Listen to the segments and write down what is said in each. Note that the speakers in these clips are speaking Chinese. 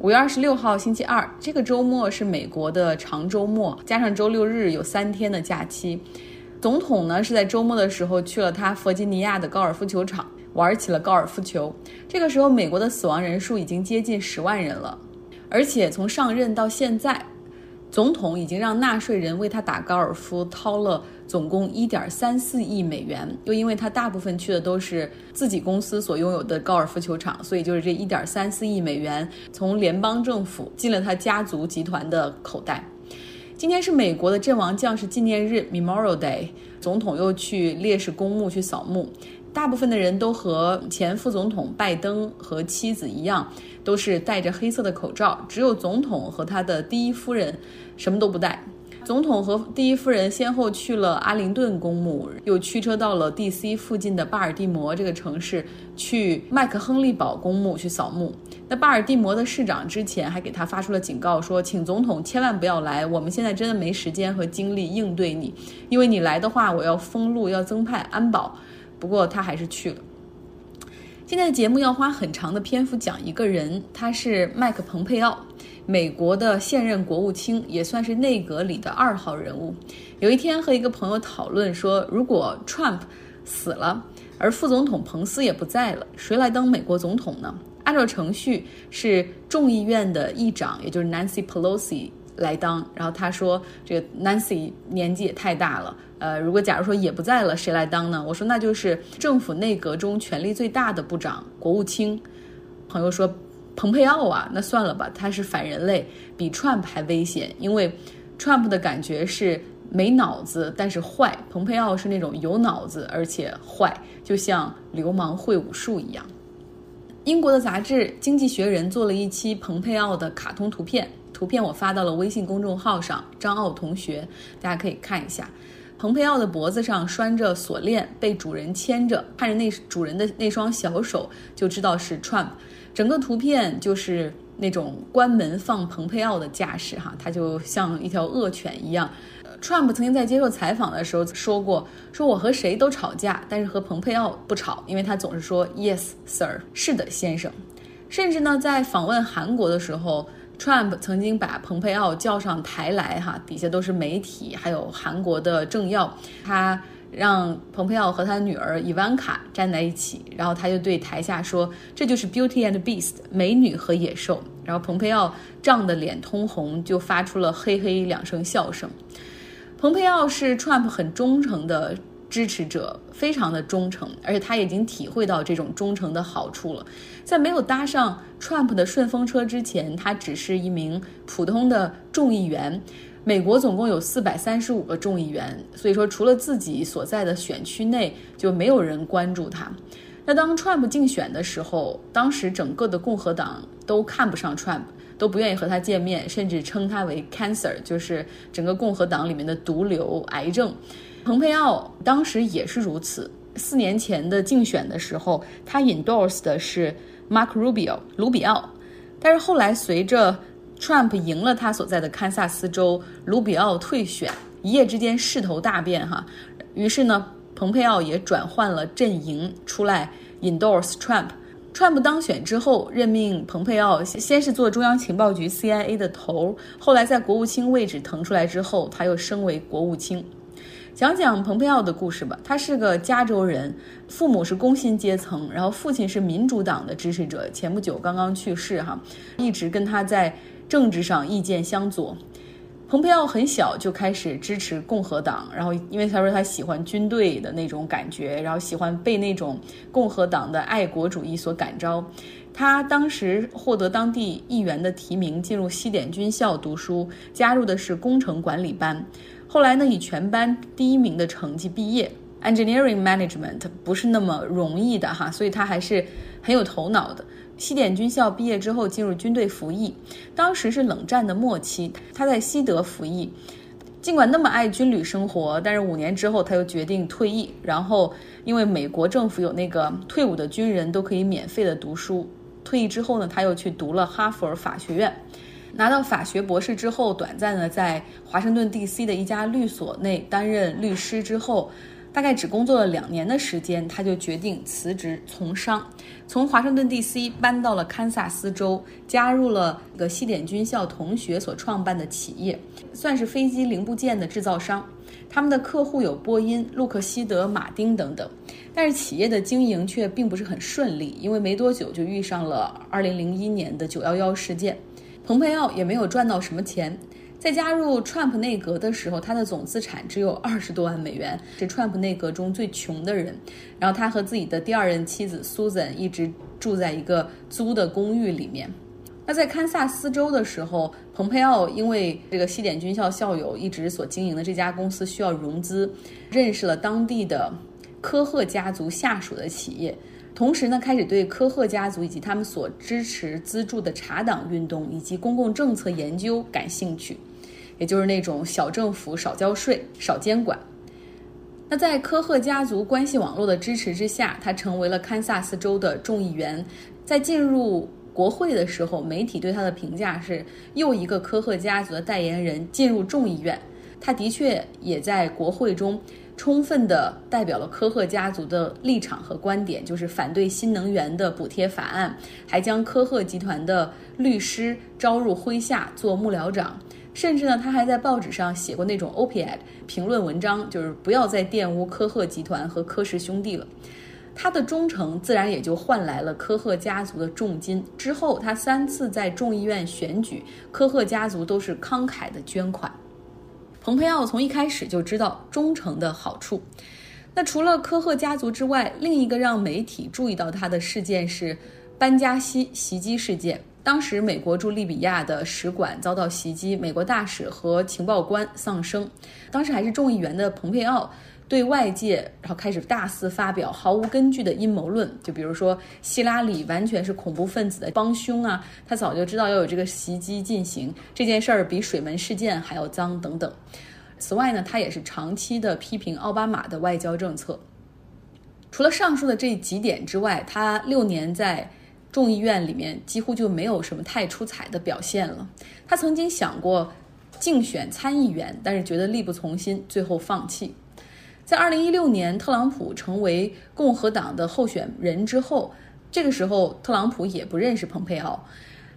五月二十六号星期二，这个周末是美国的长周末，加上周六日有三天的假期。总统呢是在周末的时候去了他弗吉尼亚的高尔夫球场，玩起了高尔夫球。这个时候，美国的死亡人数已经接近十万人了，而且从上任到现在，总统已经让纳税人为他打高尔夫掏了。总共一点三四亿美元，又因为他大部分去的都是自己公司所拥有的高尔夫球场，所以就是这一点三四亿美元从联邦政府进了他家族集团的口袋。今天是美国的阵亡将士纪念日 （Memorial Day），总统又去烈士公墓去扫墓。大部分的人都和前副总统拜登和妻子一样，都是戴着黑色的口罩，只有总统和他的第一夫人什么都不戴。总统和第一夫人先后去了阿灵顿公墓，又驱车到了 D.C. 附近的巴尔的摩这个城市，去麦克亨利堡公墓去扫墓。那巴尔的摩的市长之前还给他发出了警告，说请总统千万不要来，我们现在真的没时间和精力应对你，因为你来的话，我要封路，要增派安保。不过他还是去了。今天的节目要花很长的篇幅讲一个人，他是麦克蓬佩奥。美国的现任国务卿也算是内阁里的二号人物。有一天和一个朋友讨论说，如果 Trump 死了，而副总统彭斯也不在了，谁来当美国总统呢？按照程序是众议院的议长，也就是 Nancy Pelosi 来当。然后他说，这个 Nancy 年纪也太大了。呃，如果假如说也不在了，谁来当呢？我说那就是政府内阁中权力最大的部长，国务卿。朋友说。蓬佩奥啊，那算了吧，他是反人类，比 Trump 还危险。因为 Trump 的感觉是没脑子，但是坏；蓬佩奥是那种有脑子而且坏，就像流氓会武术一样。英国的杂志《经济学人》做了一期蓬佩奥的卡通图片，图片我发到了微信公众号上，张奥同学，大家可以看一下。蓬佩奥的脖子上拴着锁链，被主人牵着，看着那主人的那双小手，就知道是 Trump。整个图片就是那种关门放蓬佩奥的架势，哈，他就像一条恶犬一样。Trump 曾经在接受采访的时候说过，说我和谁都吵架，但是和蓬佩奥不吵，因为他总是说 Yes, sir，是的，先生。甚至呢，在访问韩国的时候，Trump 曾经把蓬佩奥叫上台来，哈，底下都是媒体，还有韩国的政要，他。让蓬佩奥和他的女儿伊万卡站在一起，然后他就对台下说：“这就是 Beauty and Beast，美女和野兽。”然后蓬佩奥涨得脸通红，就发出了嘿嘿两声笑声。蓬佩奥是 Trump 很忠诚的支持者，非常的忠诚，而且他已经体会到这种忠诚的好处了。在没有搭上 Trump 的顺风车之前，他只是一名普通的众议员。美国总共有四百三十五个众议员，所以说除了自己所在的选区内，就没有人关注他。那当 Trump 竞选的时候，当时整个的共和党都看不上 Trump，都不愿意和他见面，甚至称他为 cancer，就是整个共和党里面的毒瘤、癌症。蓬佩奥当时也是如此。四年前的竞选的时候，他 endorse 的是 Mark Rubio 卢比奥，但是后来随着 Trump 赢了他所在的堪萨斯州，卢比奥退选，一夜之间势头大变哈。于是呢，蓬佩奥也转换了阵营出来 endorse Trump。Trump 当选之后，任命蓬佩奥先是做中央情报局 CIA 的头，后来在国务卿位置腾出来之后，他又升为国务卿。讲讲蓬佩奥的故事吧。他是个加州人，父母是工薪阶层，然后父亲是民主党的支持者，前不久刚刚去世哈，一直跟他在。政治上意见相左，蓬佩奥很小就开始支持共和党，然后因为他说他喜欢军队的那种感觉，然后喜欢被那种共和党的爱国主义所感召。他当时获得当地议员的提名，进入西点军校读书，加入的是工程管理班。后来呢，以全班第一名的成绩毕业。Engineering management 不是那么容易的哈，所以他还是很有头脑的。西点军校毕业之后进入军队服役，当时是冷战的末期，他在西德服役。尽管那么爱军旅生活，但是五年之后他又决定退役。然后因为美国政府有那个退伍的军人都可以免费的读书，退役之后呢，他又去读了哈佛法学院，拿到法学博士之后，短暂的在华盛顿 D.C. 的一家律所内担任律师之后。大概只工作了两年的时间，他就决定辞职从商，从华盛顿 D.C. 搬到了堪萨斯州，加入了一个西点军校同学所创办的企业，算是飞机零部件的制造商。他们的客户有波音、洛克希德、马丁等等，但是企业的经营却并不是很顺利，因为没多久就遇上了2001年的911事件，蓬佩奥也没有赚到什么钱。在加入 Trump 内阁的时候，他的总资产只有二十多万美元，是 Trump 内阁中最穷的人。然后他和自己的第二任妻子 Susan 一直住在一个租的公寓里面。那在堪萨斯州的时候，蓬佩奥因为这个西点军校校友一直所经营的这家公司需要融资，认识了当地的科赫家族下属的企业，同时呢，开始对科赫家族以及他们所支持资助的茶党运动以及公共政策研究感兴趣，也就是那种小政府、少交税、少监管。那在科赫家族关系网络的支持之下，他成为了堪萨斯州的众议员，在进入。国会的时候，媒体对他的评价是又一个科赫家族的代言人进入众议院。他的确也在国会中充分的代表了科赫家族的立场和观点，就是反对新能源的补贴法案，还将科赫集团的律师招入麾下做幕僚长，甚至呢，他还在报纸上写过那种 op-ed 评论文章，就是不要再玷污科赫集团和科氏兄弟了。他的忠诚自然也就换来了科赫家族的重金。之后，他三次在众议院选举，科赫家族都是慷慨的捐款。蓬佩奥从一开始就知道忠诚的好处。那除了科赫家族之外，另一个让媒体注意到他的事件是班加西袭击事件。当时，美国驻利比亚的使馆遭到袭击，美国大使和情报官丧生。当时还是众议员的蓬佩奥。对外界，然后开始大肆发表毫无根据的阴谋论，就比如说希拉里完全是恐怖分子的帮凶啊，他早就知道要有这个袭击进行，这件事儿比水门事件还要脏等等。此外呢，他也是长期的批评奥巴马的外交政策。除了上述的这几点之外，他六年在众议院里面几乎就没有什么太出彩的表现了。他曾经想过竞选参议员，但是觉得力不从心，最后放弃。在二零一六年，特朗普成为共和党的候选人之后，这个时候特朗普也不认识蓬佩奥。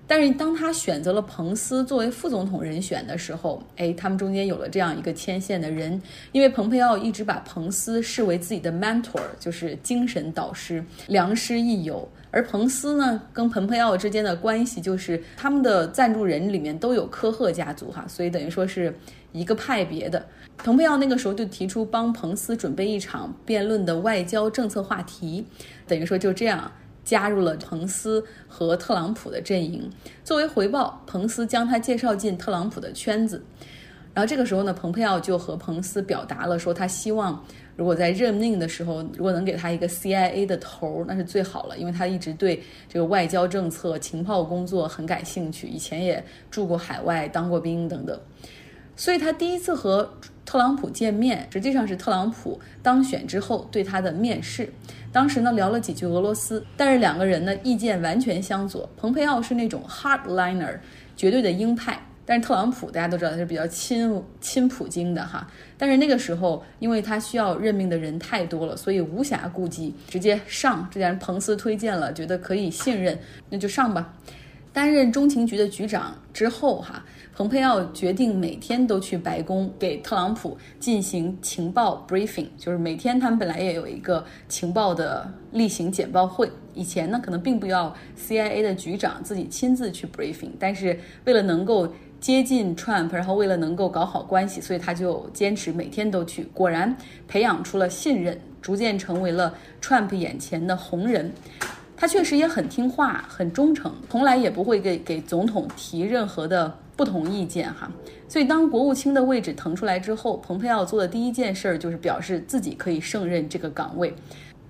但是当他选择了彭斯作为副总统人选的时候，哎，他们中间有了这样一个牵线的人，因为蓬佩奥一直把彭斯视为自己的 mentor，就是精神导师、良师益友。而彭斯呢，跟蓬佩奥之间的关系就是他们的赞助人里面都有科赫家族哈，所以等于说是一个派别的。蓬佩奥那个时候就提出帮彭斯准备一场辩论的外交政策话题，等于说就这样加入了彭斯和特朗普的阵营。作为回报，彭斯将他介绍进特朗普的圈子。然后这个时候呢，蓬佩奥就和彭斯表达了说，他希望如果在任命的时候，如果能给他一个 CIA 的头儿，那是最好了，因为他一直对这个外交政策、情报工作很感兴趣，以前也住过海外、当过兵等等。所以他第一次和特朗普见面，实际上是特朗普当选之后对他的面试。当时呢聊了几句俄罗斯，但是两个人呢意见完全相左。蓬佩奥是那种 hardliner，绝对的鹰派，但是特朗普大家都知道他是比较亲亲普京的哈。但是那个时候，因为他需要任命的人太多了，所以无暇顾及，直接上。既然彭斯推荐了，觉得可以信任，那就上吧。担任中情局的局长之后哈。蓬佩奥决定每天都去白宫给特朗普进行情报 briefing，就是每天他们本来也有一个情报的例行简报会。以前呢，可能并不要 CIA 的局长自己亲自去 briefing，但是为了能够接近 Trump，然后为了能够搞好关系，所以他就坚持每天都去。果然培养出了信任，逐渐成为了 Trump 眼前的红人。他确实也很听话，很忠诚，从来也不会给给总统提任何的。不同意见哈，所以当国务卿的位置腾出来之后，蓬佩奥做的第一件事儿就是表示自己可以胜任这个岗位。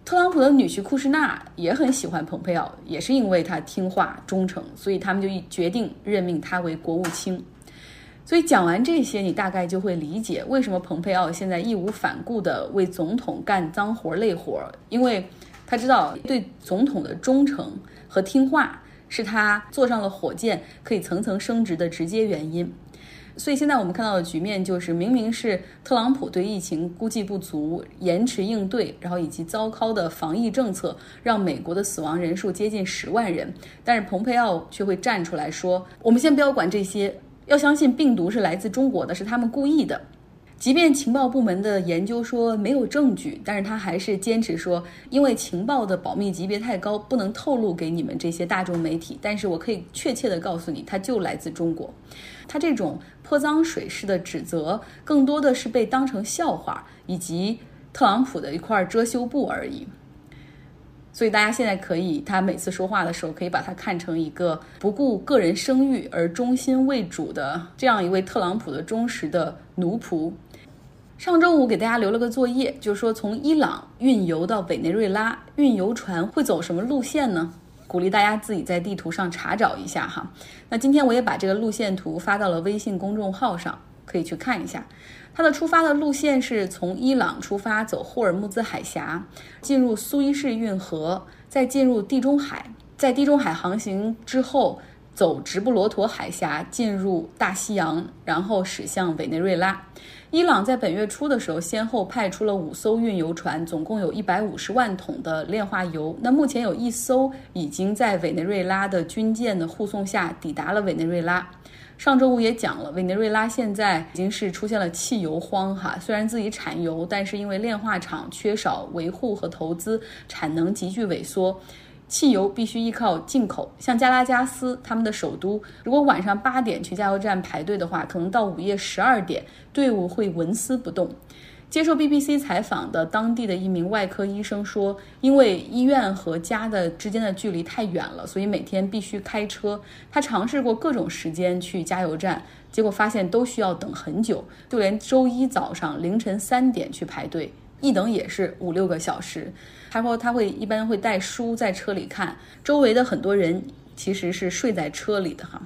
特朗普的女婿库什纳也很喜欢蓬佩奥，也是因为他听话忠诚，所以他们就决定任命他为国务卿。所以讲完这些，你大概就会理解为什么蓬佩奥现在义无反顾地为总统干脏活累活，因为他知道对总统的忠诚和听话。是他坐上了火箭，可以层层升职的直接原因。所以现在我们看到的局面就是，明明是特朗普对疫情估计不足、延迟应对，然后以及糟糕的防疫政策，让美国的死亡人数接近十万人，但是蓬佩奥却会站出来说：“我们先不要管这些，要相信病毒是来自中国的，是他们故意的。”即便情报部门的研究说没有证据，但是他还是坚持说，因为情报的保密级别太高，不能透露给你们这些大众媒体。但是我可以确切的告诉你，它就来自中国。他这种泼脏水式的指责，更多的是被当成笑话，以及特朗普的一块遮羞布而已。所以大家现在可以，他每次说话的时候，可以把他看成一个不顾个人声誉而忠心为主的这样一位特朗普的忠实的奴仆。上周五给大家留了个作业，就是说从伊朗运油到委内瑞拉，运油船会走什么路线呢？鼓励大家自己在地图上查找一下哈。那今天我也把这个路线图发到了微信公众号上，可以去看一下。它的出发的路线是从伊朗出发，走霍尔木兹海峡，进入苏伊士运河，再进入地中海，在地中海航行之后，走直布罗陀海峡进入大西洋，然后驶向委内瑞拉。伊朗在本月初的时候，先后派出了五艘运油船，总共有一百五十万桶的炼化油。那目前有一艘已经在委内瑞拉的军舰的护送下抵达了委内瑞拉。上周五也讲了，委内瑞拉现在已经是出现了汽油荒哈，虽然自己产油，但是因为炼化厂缺少维护和投资，产能急剧萎缩。汽油必须依靠进口，像加拉加斯他们的首都，如果晚上八点去加油站排队的话，可能到午夜十二点，队伍会纹丝不动。接受 BBC 采访的当地的一名外科医生说，因为医院和家的之间的距离太远了，所以每天必须开车。他尝试过各种时间去加油站，结果发现都需要等很久，就连周一早上凌晨三点去排队。一等也是五六个小时。他说他会一般会带书在车里看，周围的很多人其实是睡在车里的哈。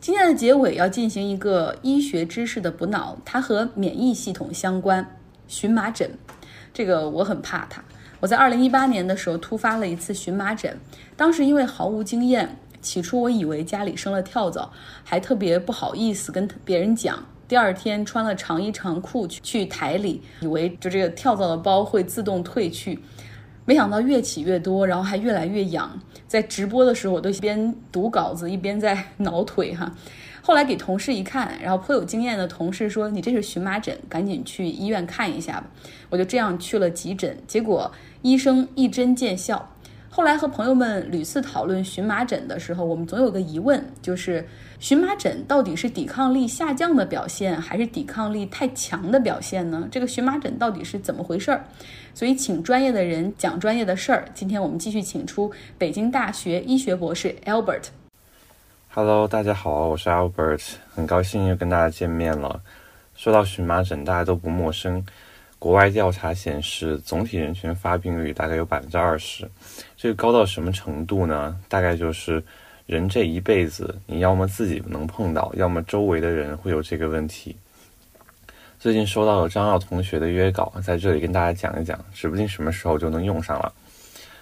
今天的结尾要进行一个医学知识的补脑，它和免疫系统相关。荨麻疹，这个我很怕它。我在二零一八年的时候突发了一次荨麻疹，当时因为毫无经验，起初我以为家里生了跳蚤，还特别不好意思跟别人讲。第二天穿了长衣长裤去去台里，以为就这个跳蚤的包会自动退去，没想到越起越多，然后还越来越痒。在直播的时候，我都一边读稿子一边在挠腿哈。后来给同事一看，然后颇有经验的同事说：“你这是荨麻疹，赶紧去医院看一下吧。”我就这样去了急诊，结果医生一针见效。后来和朋友们屡次讨论荨麻疹的时候，我们总有个疑问，就是荨麻疹到底是抵抗力下降的表现，还是抵抗力太强的表现呢？这个荨麻疹到底是怎么回事儿？所以请专业的人讲专业的事儿。今天我们继续请出北京大学医学博士 Albert。Hello，大家好，我是 Albert，很高兴又跟大家见面了。说到荨麻疹，大家都不陌生。国外调查显示，总体人群发病率大概有百分之二十，这个高到什么程度呢？大概就是人这一辈子，你要么自己能碰到，要么周围的人会有这个问题。最近收到了张耀同学的约稿，在这里跟大家讲一讲，指不定什么时候就能用上了。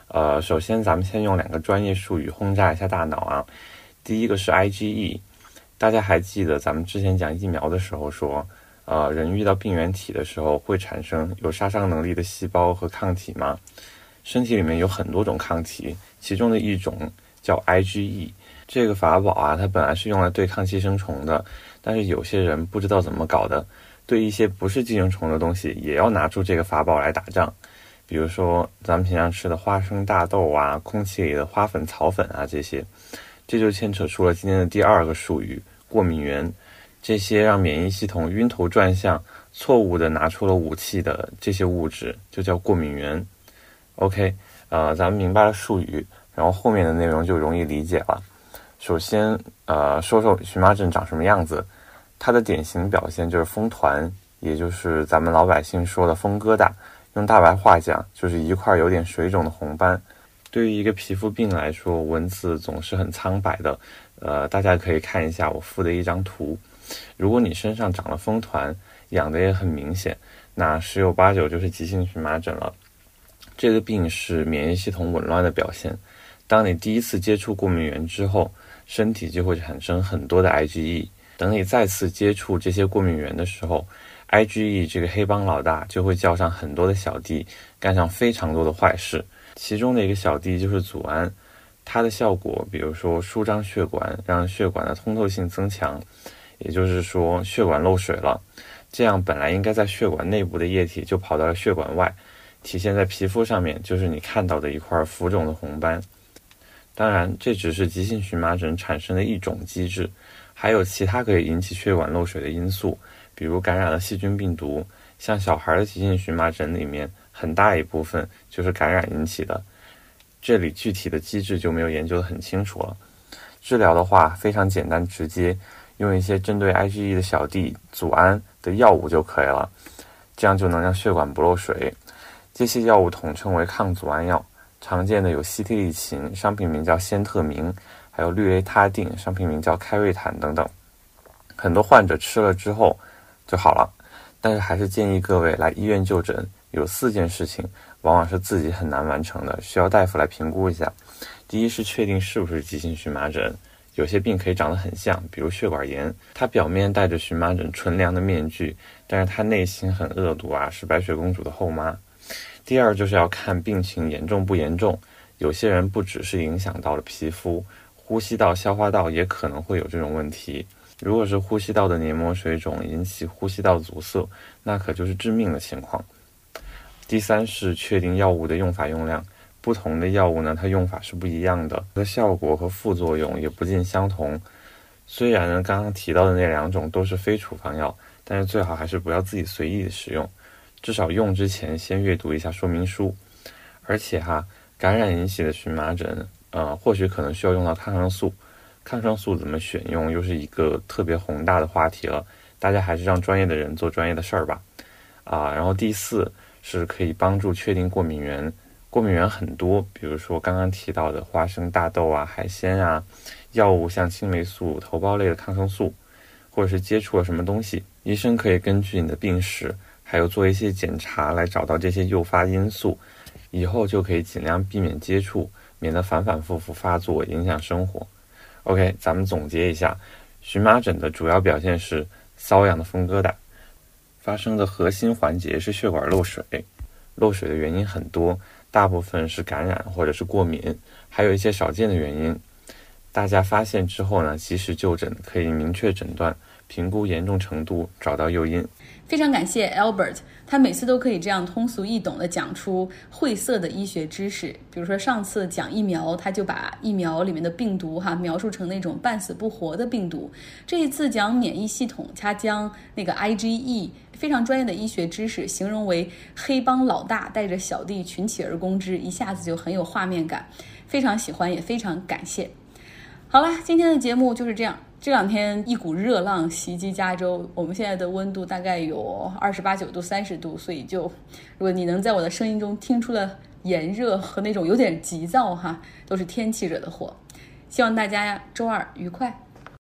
呃，首先咱们先用两个专业术语轰炸一下大脑啊。第一个是 IgE，大家还记得咱们之前讲疫苗的时候说。呃，人遇到病原体的时候会产生有杀伤能力的细胞和抗体吗？身体里面有很多种抗体，其中的一种叫 IgE。这个法宝啊，它本来是用来对抗寄生虫的，但是有些人不知道怎么搞的，对一些不是寄生虫的东西也要拿出这个法宝来打仗。比如说咱们平常吃的花生、大豆啊，空气里的花粉、草粉啊这些，这就牵扯出了今天的第二个术语——过敏源。这些让免疫系统晕头转向、错误的拿出了武器的这些物质，就叫过敏源。OK，呃，咱们明白了术语，然后后面的内容就容易理解了。首先，呃，说说荨麻疹长什么样子。它的典型表现就是风团，也就是咱们老百姓说的风疙瘩。用大白话讲，就是一块有点水肿的红斑。对于一个皮肤病来说，文字总是很苍白的。呃，大家可以看一下我附的一张图。如果你身上长了风团，痒的也很明显，那十有八九就是急性荨麻疹了。这个病是免疫系统紊乱的表现。当你第一次接触过敏源之后，身体就会产生很多的 IgE，等你再次接触这些过敏源的时候，IgE 这个黑帮老大就会叫上很多的小弟，干上非常多的坏事。其中的一个小弟就是组胺，它的效果，比如说舒张血管，让血管的通透性增强，也就是说血管漏水了，这样本来应该在血管内部的液体就跑到了血管外，体现在皮肤上面就是你看到的一块浮肿的红斑。当然，这只是急性荨麻疹产生的一种机制。还有其他可以引起血管漏水的因素，比如感染了细菌病毒。像小孩的急性荨麻疹里面，很大一部分就是感染引起的。这里具体的机制就没有研究得很清楚了。治疗的话非常简单直接，用一些针对 IgE 的小弟组胺的药物就可以了，这样就能让血管不漏水。这些药物统称为抗组胺药，常见的有西替利嗪，商品名叫先特明。还有氯雷他定，商品名叫开瑞坦等等，很多患者吃了之后就好了，但是还是建议各位来医院就诊。有四件事情，往往是自己很难完成的，需要大夫来评估一下。第一是确定是不是急性荨麻疹，有些病可以长得很像，比如血管炎，它表面戴着荨麻疹纯良的面具，但是它内心很恶毒啊，是白雪公主的后妈。第二就是要看病情严重不严重，有些人不只是影响到了皮肤。呼吸道、消化道也可能会有这种问题。如果是呼吸道的黏膜水肿引起呼吸道阻塞，那可就是致命的情况。第三是确定药物的用法用量，不同的药物呢，它用法是不一样的，它的效果和副作用也不尽相同。虽然呢，刚刚提到的那两种都是非处方药，但是最好还是不要自己随意的使用，至少用之前先阅读一下说明书。而且哈，感染引起的荨麻疹。呃，或许可能需要用到抗生素，抗生素怎么选用又是一个特别宏大的话题了。大家还是让专业的人做专业的事儿吧。啊，然后第四是可以帮助确定过敏源，过敏源很多，比如说刚刚提到的花生、大豆啊、海鲜啊，药物像青霉素、头孢类的抗生素，或者是接触了什么东西，医生可以根据你的病史，还有做一些检查来找到这些诱发因素，以后就可以尽量避免接触。免得反反复复发作，影响生活。OK，咱们总结一下，荨麻疹的主要表现是瘙痒的风疙瘩，发生的核心环节是血管漏水。漏水的原因很多，大部分是感染或者是过敏，还有一些少见的原因。大家发现之后呢，及时就诊，可以明确诊断。评估严重程度，找到诱因。非常感谢 Albert，他每次都可以这样通俗易懂地讲出晦涩的医学知识。比如说上次讲疫苗，他就把疫苗里面的病毒哈描述成那种半死不活的病毒。这一次讲免疫系统，他将那个 IgE 非常专业的医学知识形容为黑帮老大带着小弟群起而攻之，一下子就很有画面感。非常喜欢，也非常感谢。好了，今天的节目就是这样。这两天一股热浪袭击加州，我们现在的温度大概有二十八九度、三十度，所以就如果你能在我的声音中听出了炎热和那种有点急躁哈，都是天气惹的祸。希望大家周二愉快。